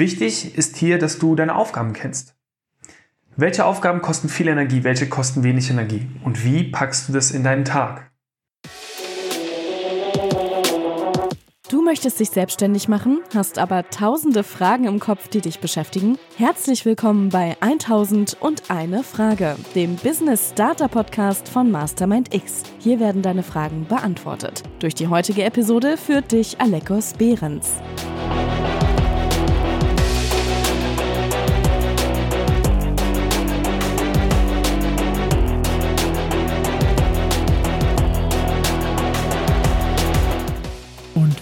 Wichtig ist hier, dass du deine Aufgaben kennst. Welche Aufgaben kosten viel Energie, welche kosten wenig Energie und wie packst du das in deinen Tag? Du möchtest dich selbstständig machen, hast aber tausende Fragen im Kopf, die dich beschäftigen? Herzlich willkommen bei 1001 Frage, dem Business Starter Podcast von Mastermind X. Hier werden deine Fragen beantwortet. Durch die heutige Episode führt dich Alekos Behrens.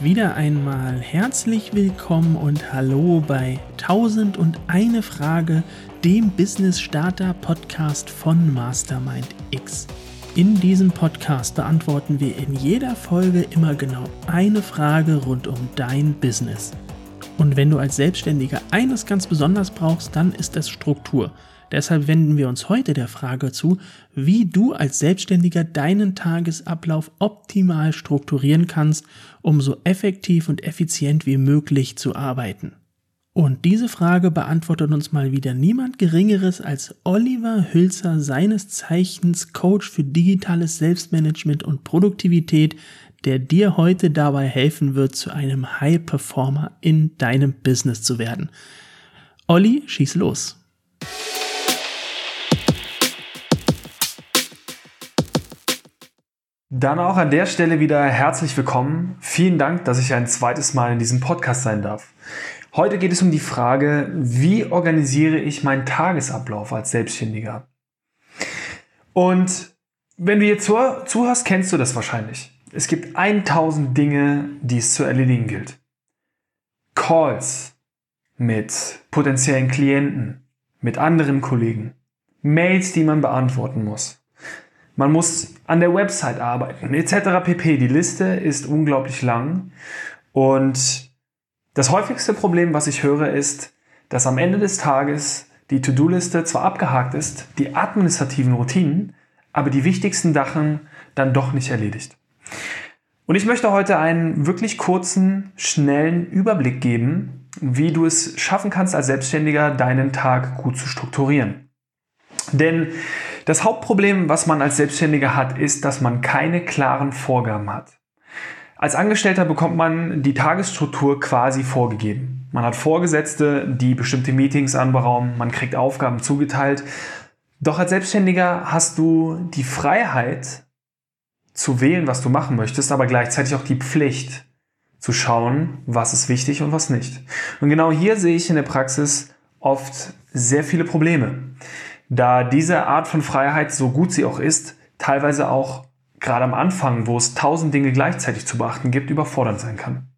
Wieder einmal herzlich willkommen und hallo bei 1001 Frage, dem Business Starter Podcast von Mastermind X. In diesem Podcast beantworten wir in jeder Folge immer genau eine Frage rund um dein Business. Und wenn du als Selbstständiger eines ganz besonders brauchst, dann ist es Struktur. Deshalb wenden wir uns heute der Frage zu, wie du als Selbstständiger deinen Tagesablauf optimal strukturieren kannst, um so effektiv und effizient wie möglich zu arbeiten. Und diese Frage beantwortet uns mal wieder niemand Geringeres als Oliver Hülzer, seines Zeichens Coach für digitales Selbstmanagement und Produktivität, der dir heute dabei helfen wird, zu einem High Performer in deinem Business zu werden. Olli, schieß los. Dann auch an der Stelle wieder herzlich willkommen. Vielen Dank, dass ich ein zweites Mal in diesem Podcast sein darf. Heute geht es um die Frage, wie organisiere ich meinen Tagesablauf als Selbstständiger? Und wenn du jetzt zuhörst, kennst du das wahrscheinlich. Es gibt 1000 Dinge, die es zu erledigen gilt. Calls mit potenziellen Klienten, mit anderen Kollegen, Mails, die man beantworten muss, man muss an der Website arbeiten, etc. pp. Die Liste ist unglaublich lang. Und das häufigste Problem, was ich höre, ist, dass am Ende des Tages die To-Do-Liste zwar abgehakt ist, die administrativen Routinen, aber die wichtigsten Sachen dann doch nicht erledigt. Und ich möchte heute einen wirklich kurzen, schnellen Überblick geben, wie du es schaffen kannst, als Selbstständiger deinen Tag gut zu strukturieren. Denn das Hauptproblem, was man als Selbstständiger hat, ist, dass man keine klaren Vorgaben hat. Als Angestellter bekommt man die Tagesstruktur quasi vorgegeben. Man hat Vorgesetzte, die bestimmte Meetings anberaumen, man kriegt Aufgaben zugeteilt. Doch als Selbstständiger hast du die Freiheit zu wählen, was du machen möchtest, aber gleichzeitig auch die Pflicht zu schauen, was ist wichtig und was nicht. Und genau hier sehe ich in der Praxis oft sehr viele Probleme da diese Art von Freiheit, so gut sie auch ist, teilweise auch gerade am Anfang, wo es tausend Dinge gleichzeitig zu beachten gibt, überfordernd sein kann.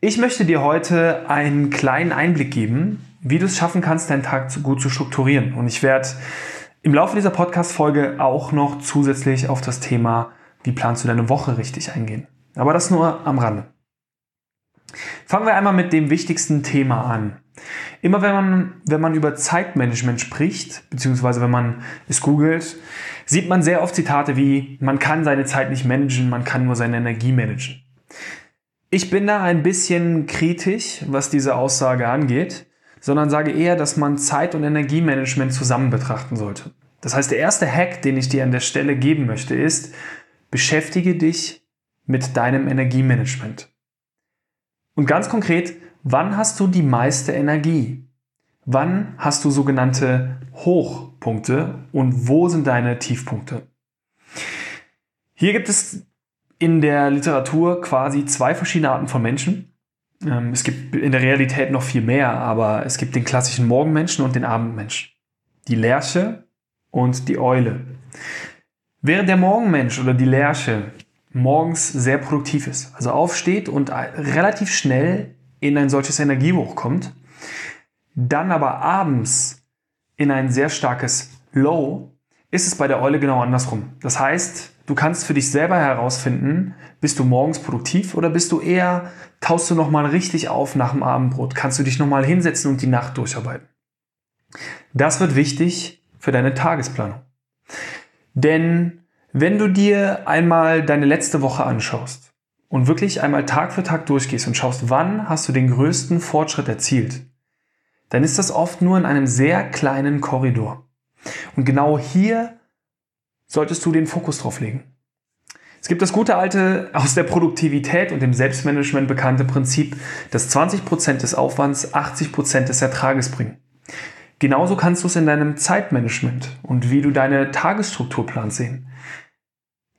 Ich möchte dir heute einen kleinen Einblick geben, wie du es schaffen kannst, deinen Tag gut zu strukturieren. Und ich werde im Laufe dieser Podcast-Folge auch noch zusätzlich auf das Thema, wie planst du deine Woche richtig eingehen. Aber das nur am Rande. Fangen wir einmal mit dem wichtigsten Thema an. Immer wenn man, wenn man über Zeitmanagement spricht, beziehungsweise wenn man es googelt, sieht man sehr oft Zitate wie, man kann seine Zeit nicht managen, man kann nur seine Energie managen. Ich bin da ein bisschen kritisch, was diese Aussage angeht, sondern sage eher, dass man Zeit- und Energiemanagement zusammen betrachten sollte. Das heißt, der erste Hack, den ich dir an der Stelle geben möchte, ist, beschäftige dich mit deinem Energiemanagement. Und ganz konkret, wann hast du die meiste Energie? Wann hast du sogenannte Hochpunkte und wo sind deine Tiefpunkte? Hier gibt es in der Literatur quasi zwei verschiedene Arten von Menschen. Ähm, es gibt in der Realität noch viel mehr, aber es gibt den klassischen Morgenmenschen und den Abendmenschen. Die Lerche und die Eule. Während der Morgenmensch oder die Lerche morgens sehr produktiv ist, also aufsteht und relativ schnell in ein solches Energiehoch kommt, dann aber abends in ein sehr starkes Low, ist es bei der Eule genau andersrum. Das heißt, du kannst für dich selber herausfinden, bist du morgens produktiv oder bist du eher, taust du nochmal richtig auf nach dem Abendbrot, kannst du dich nochmal hinsetzen und die Nacht durcharbeiten. Das wird wichtig für deine Tagesplanung. Denn wenn du dir einmal deine letzte Woche anschaust und wirklich einmal Tag für Tag durchgehst und schaust, wann hast du den größten Fortschritt erzielt, dann ist das oft nur in einem sehr kleinen Korridor. Und genau hier solltest du den Fokus drauf legen. Es gibt das gute alte, aus der Produktivität und dem Selbstmanagement bekannte Prinzip, dass 20% des Aufwands 80% des Ertrages bringen. Genauso kannst du es in deinem Zeitmanagement und wie du deine Tagesstruktur planst sehen.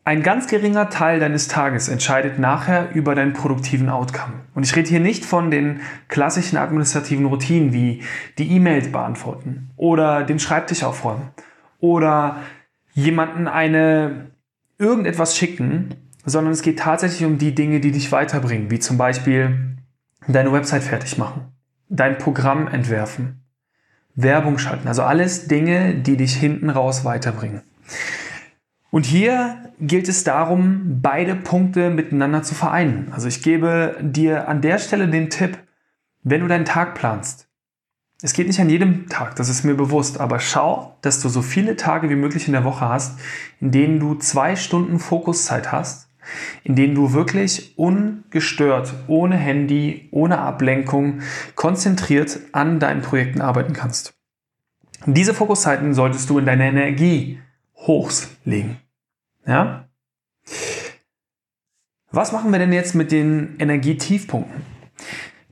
Ein ganz geringer Teil deines Tages entscheidet nachher über deinen produktiven Outcome. Und ich rede hier nicht von den klassischen administrativen Routinen wie die E-Mails beantworten oder den Schreibtisch aufräumen oder jemanden eine irgendetwas schicken, sondern es geht tatsächlich um die Dinge, die dich weiterbringen, wie zum Beispiel deine Website fertig machen, dein Programm entwerfen, Werbung schalten, also alles Dinge, die dich hinten raus weiterbringen. Und hier gilt es darum, beide Punkte miteinander zu vereinen. Also ich gebe dir an der Stelle den Tipp, wenn du deinen Tag planst. Es geht nicht an jedem Tag, das ist mir bewusst, aber schau, dass du so viele Tage wie möglich in der Woche hast, in denen du zwei Stunden Fokuszeit hast, in denen du wirklich ungestört, ohne Handy, ohne Ablenkung, konzentriert an deinen Projekten arbeiten kannst. Diese Fokuszeiten solltest du in deine Energie Hochs legen. Ja? Was machen wir denn jetzt mit den Energietiefpunkten?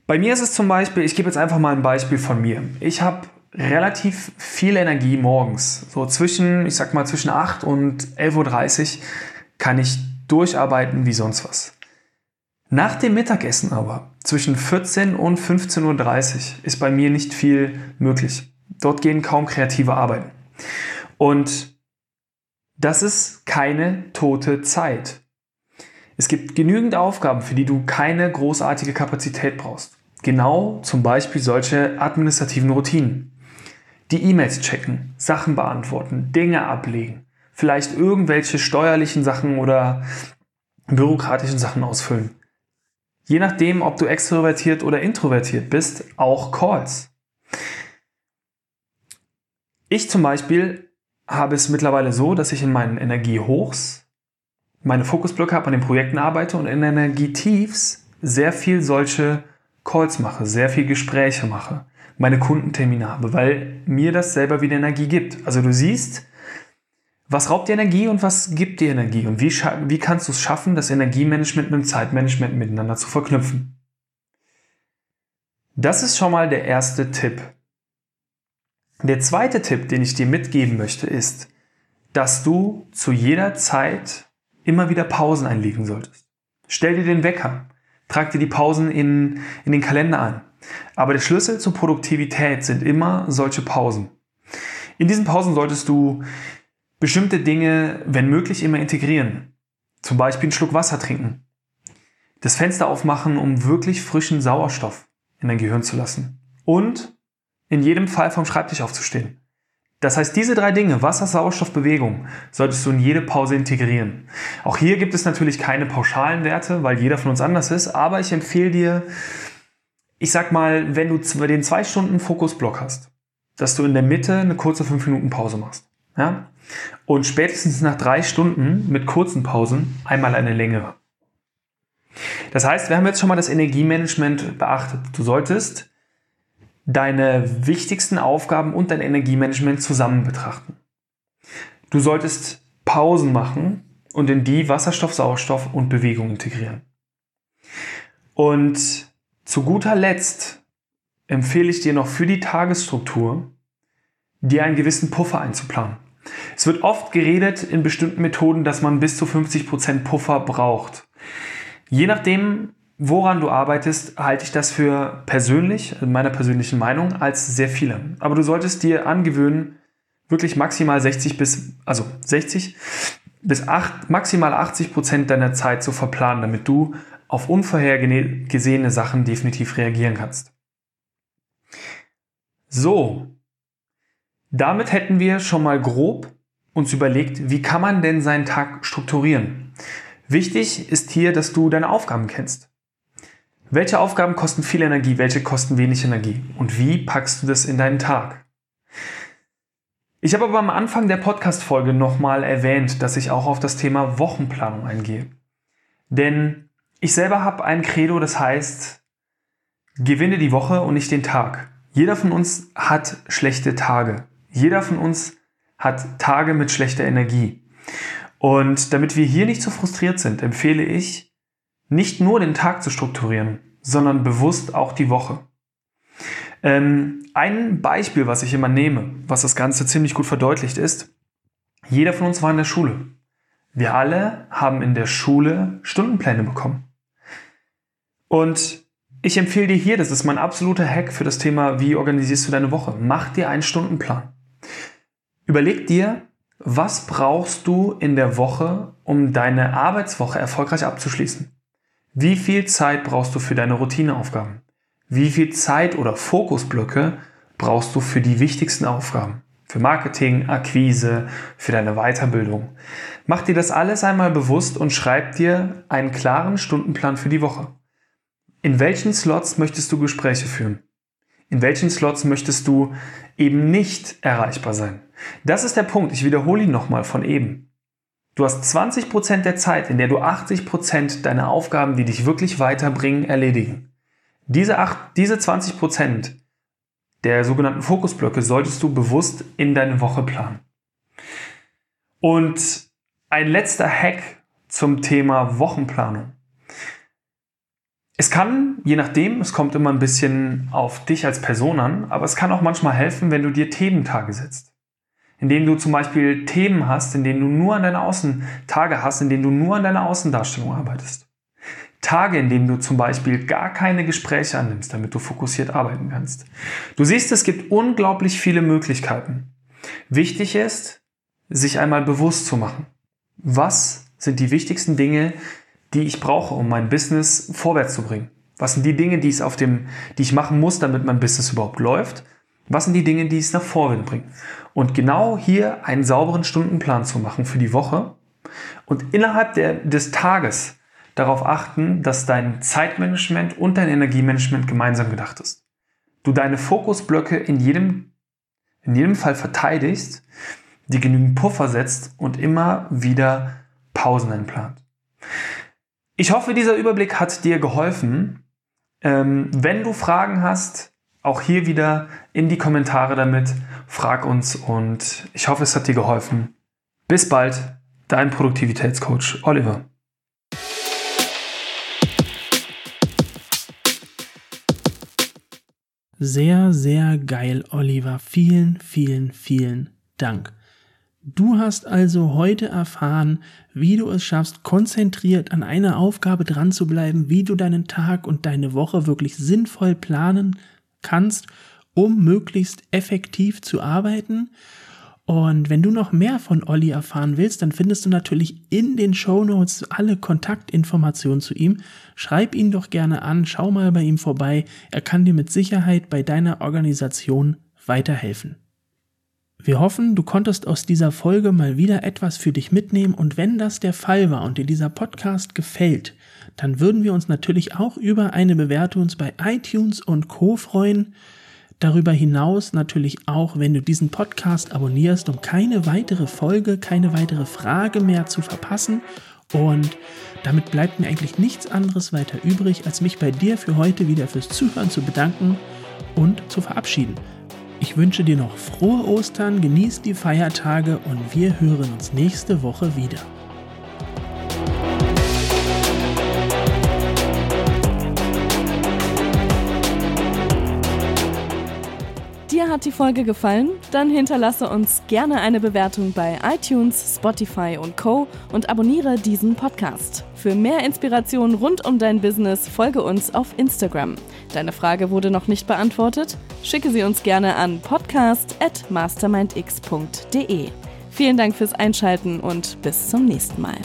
Bei mir ist es zum Beispiel, ich gebe jetzt einfach mal ein Beispiel von mir. Ich habe relativ viel Energie morgens. So zwischen, ich sag mal, zwischen 8 und 11.30 Uhr kann ich durcharbeiten wie sonst was. Nach dem Mittagessen aber, zwischen 14 und 15.30 Uhr, ist bei mir nicht viel möglich. Dort gehen kaum kreative Arbeiten. Und das ist keine tote Zeit. Es gibt genügend Aufgaben, für die du keine großartige Kapazität brauchst. Genau zum Beispiel solche administrativen Routinen. Die E-Mails checken, Sachen beantworten, Dinge ablegen, vielleicht irgendwelche steuerlichen Sachen oder bürokratischen Sachen ausfüllen. Je nachdem, ob du extrovertiert oder introvertiert bist, auch Calls. Ich zum Beispiel habe es mittlerweile so, dass ich in meinen Energiehochs meine Fokusblöcke habe, an den Projekten arbeite und in Energietiefs sehr viel solche Calls mache, sehr viel Gespräche mache, meine Kundentermine habe, weil mir das selber wieder Energie gibt. Also du siehst, was raubt dir Energie und was gibt dir Energie und wie, wie kannst du es schaffen, das Energiemanagement mit dem Zeitmanagement miteinander zu verknüpfen. Das ist schon mal der erste Tipp. Der zweite Tipp, den ich dir mitgeben möchte, ist, dass du zu jeder Zeit immer wieder Pausen einlegen solltest. Stell dir den Wecker, trag dir die Pausen in, in den Kalender an. Aber der Schlüssel zur Produktivität sind immer solche Pausen. In diesen Pausen solltest du bestimmte Dinge, wenn möglich, immer integrieren. Zum Beispiel einen Schluck Wasser trinken. Das Fenster aufmachen, um wirklich frischen Sauerstoff in dein Gehirn zu lassen. Und in jedem Fall vom Schreibtisch aufzustehen. Das heißt, diese drei Dinge, Wasser, Sauerstoff, Bewegung, solltest du in jede Pause integrieren. Auch hier gibt es natürlich keine pauschalen Werte, weil jeder von uns anders ist, aber ich empfehle dir, ich sag mal, wenn du den zwei Stunden Fokusblock hast, dass du in der Mitte eine kurze fünf Minuten Pause machst. Ja? Und spätestens nach drei Stunden mit kurzen Pausen einmal eine längere. Das heißt, wir haben jetzt schon mal das Energiemanagement beachtet. Du solltest deine wichtigsten Aufgaben und dein Energiemanagement zusammen betrachten. Du solltest Pausen machen und in die Wasserstoff, Sauerstoff und Bewegung integrieren. Und zu guter Letzt empfehle ich dir noch für die Tagesstruktur, dir einen gewissen Puffer einzuplanen. Es wird oft geredet in bestimmten Methoden, dass man bis zu 50% Puffer braucht. Je nachdem, woran du arbeitest, halte ich das für persönlich, in meiner persönlichen Meinung, als sehr viele. Aber du solltest dir angewöhnen, wirklich maximal 60 bis, also 60 bis 8, maximal 80 Prozent deiner Zeit zu verplanen, damit du auf unvorhergesehene Sachen definitiv reagieren kannst. So, damit hätten wir schon mal grob uns überlegt, wie kann man denn seinen Tag strukturieren. Wichtig ist hier, dass du deine Aufgaben kennst. Welche Aufgaben kosten viel Energie, welche kosten wenig Energie? Und wie packst du das in deinen Tag? Ich habe aber am Anfang der Podcast-Folge nochmal erwähnt, dass ich auch auf das Thema Wochenplanung eingehe. Denn ich selber habe ein Credo, das heißt, gewinne die Woche und nicht den Tag. Jeder von uns hat schlechte Tage. Jeder von uns hat Tage mit schlechter Energie. Und damit wir hier nicht so frustriert sind, empfehle ich, nicht nur den Tag zu strukturieren, sondern bewusst auch die Woche. Ähm, ein Beispiel, was ich immer nehme, was das Ganze ziemlich gut verdeutlicht ist, jeder von uns war in der Schule. Wir alle haben in der Schule Stundenpläne bekommen. Und ich empfehle dir hier, das ist mein absoluter Hack für das Thema, wie organisierst du deine Woche. Mach dir einen Stundenplan. Überleg dir, was brauchst du in der Woche, um deine Arbeitswoche erfolgreich abzuschließen? Wie viel Zeit brauchst du für deine Routineaufgaben? Wie viel Zeit oder Fokusblöcke brauchst du für die wichtigsten Aufgaben? Für Marketing, Akquise, für deine Weiterbildung. Mach dir das alles einmal bewusst und schreib dir einen klaren Stundenplan für die Woche. In welchen Slots möchtest du Gespräche führen? In welchen Slots möchtest du eben nicht erreichbar sein? Das ist der Punkt. Ich wiederhole ihn nochmal von eben. Du hast 20% der Zeit, in der du 80% deiner Aufgaben, die dich wirklich weiterbringen, erledigen. Diese, 8, diese 20% der sogenannten Fokusblöcke solltest du bewusst in deine Woche planen. Und ein letzter Hack zum Thema Wochenplanung. Es kann, je nachdem, es kommt immer ein bisschen auf dich als Person an, aber es kann auch manchmal helfen, wenn du dir Thementage setzt in denen du zum Beispiel Themen hast, in denen du nur an deine Außentage hast, in denen du nur an deiner Außendarstellung arbeitest. Tage, in denen du zum Beispiel gar keine Gespräche annimmst, damit du fokussiert arbeiten kannst. Du siehst, es gibt unglaublich viele Möglichkeiten. Wichtig ist, sich einmal bewusst zu machen. Was sind die wichtigsten Dinge, die ich brauche, um mein Business vorwärts zu bringen? Was sind die Dinge, die, es auf dem, die ich machen muss, damit mein Business überhaupt läuft? Was sind die Dinge, die es nach vorne bringen? Und genau hier einen sauberen Stundenplan zu machen für die Woche und innerhalb der, des Tages darauf achten, dass dein Zeitmanagement und dein Energiemanagement gemeinsam gedacht ist. Du deine Fokusblöcke in jedem, in jedem Fall verteidigst, die genügend Puffer setzt und immer wieder Pausen einplant. Ich hoffe, dieser Überblick hat dir geholfen. Ähm, wenn du Fragen hast, auch hier wieder in die Kommentare damit, frag uns und ich hoffe, es hat dir geholfen. Bis bald, dein Produktivitätscoach Oliver. Sehr, sehr geil, Oliver. Vielen, vielen, vielen Dank. Du hast also heute erfahren, wie du es schaffst, konzentriert an einer Aufgabe dran zu bleiben, wie du deinen Tag und deine Woche wirklich sinnvoll planen kannst, um möglichst effektiv zu arbeiten. Und wenn du noch mehr von Olli erfahren willst, dann findest du natürlich in den Show Notes alle Kontaktinformationen zu ihm. Schreib ihn doch gerne an, schau mal bei ihm vorbei. Er kann dir mit Sicherheit bei deiner Organisation weiterhelfen. Wir hoffen, du konntest aus dieser Folge mal wieder etwas für dich mitnehmen und wenn das der Fall war und dir dieser Podcast gefällt, dann würden wir uns natürlich auch über eine Bewertung bei iTunes und Co freuen. Darüber hinaus natürlich auch, wenn du diesen Podcast abonnierst, um keine weitere Folge, keine weitere Frage mehr zu verpassen. Und damit bleibt mir eigentlich nichts anderes weiter übrig, als mich bei dir für heute wieder fürs Zuhören zu bedanken und zu verabschieden. Ich wünsche dir noch frohe Ostern, genieß die Feiertage und wir hören uns nächste Woche wieder. Hat die Folge gefallen? Dann hinterlasse uns gerne eine Bewertung bei iTunes, Spotify und Co. und abonniere diesen Podcast. Für mehr Inspiration rund um dein Business folge uns auf Instagram. Deine Frage wurde noch nicht beantwortet? Schicke sie uns gerne an podcast@mastermindx.de. Vielen Dank fürs Einschalten und bis zum nächsten Mal.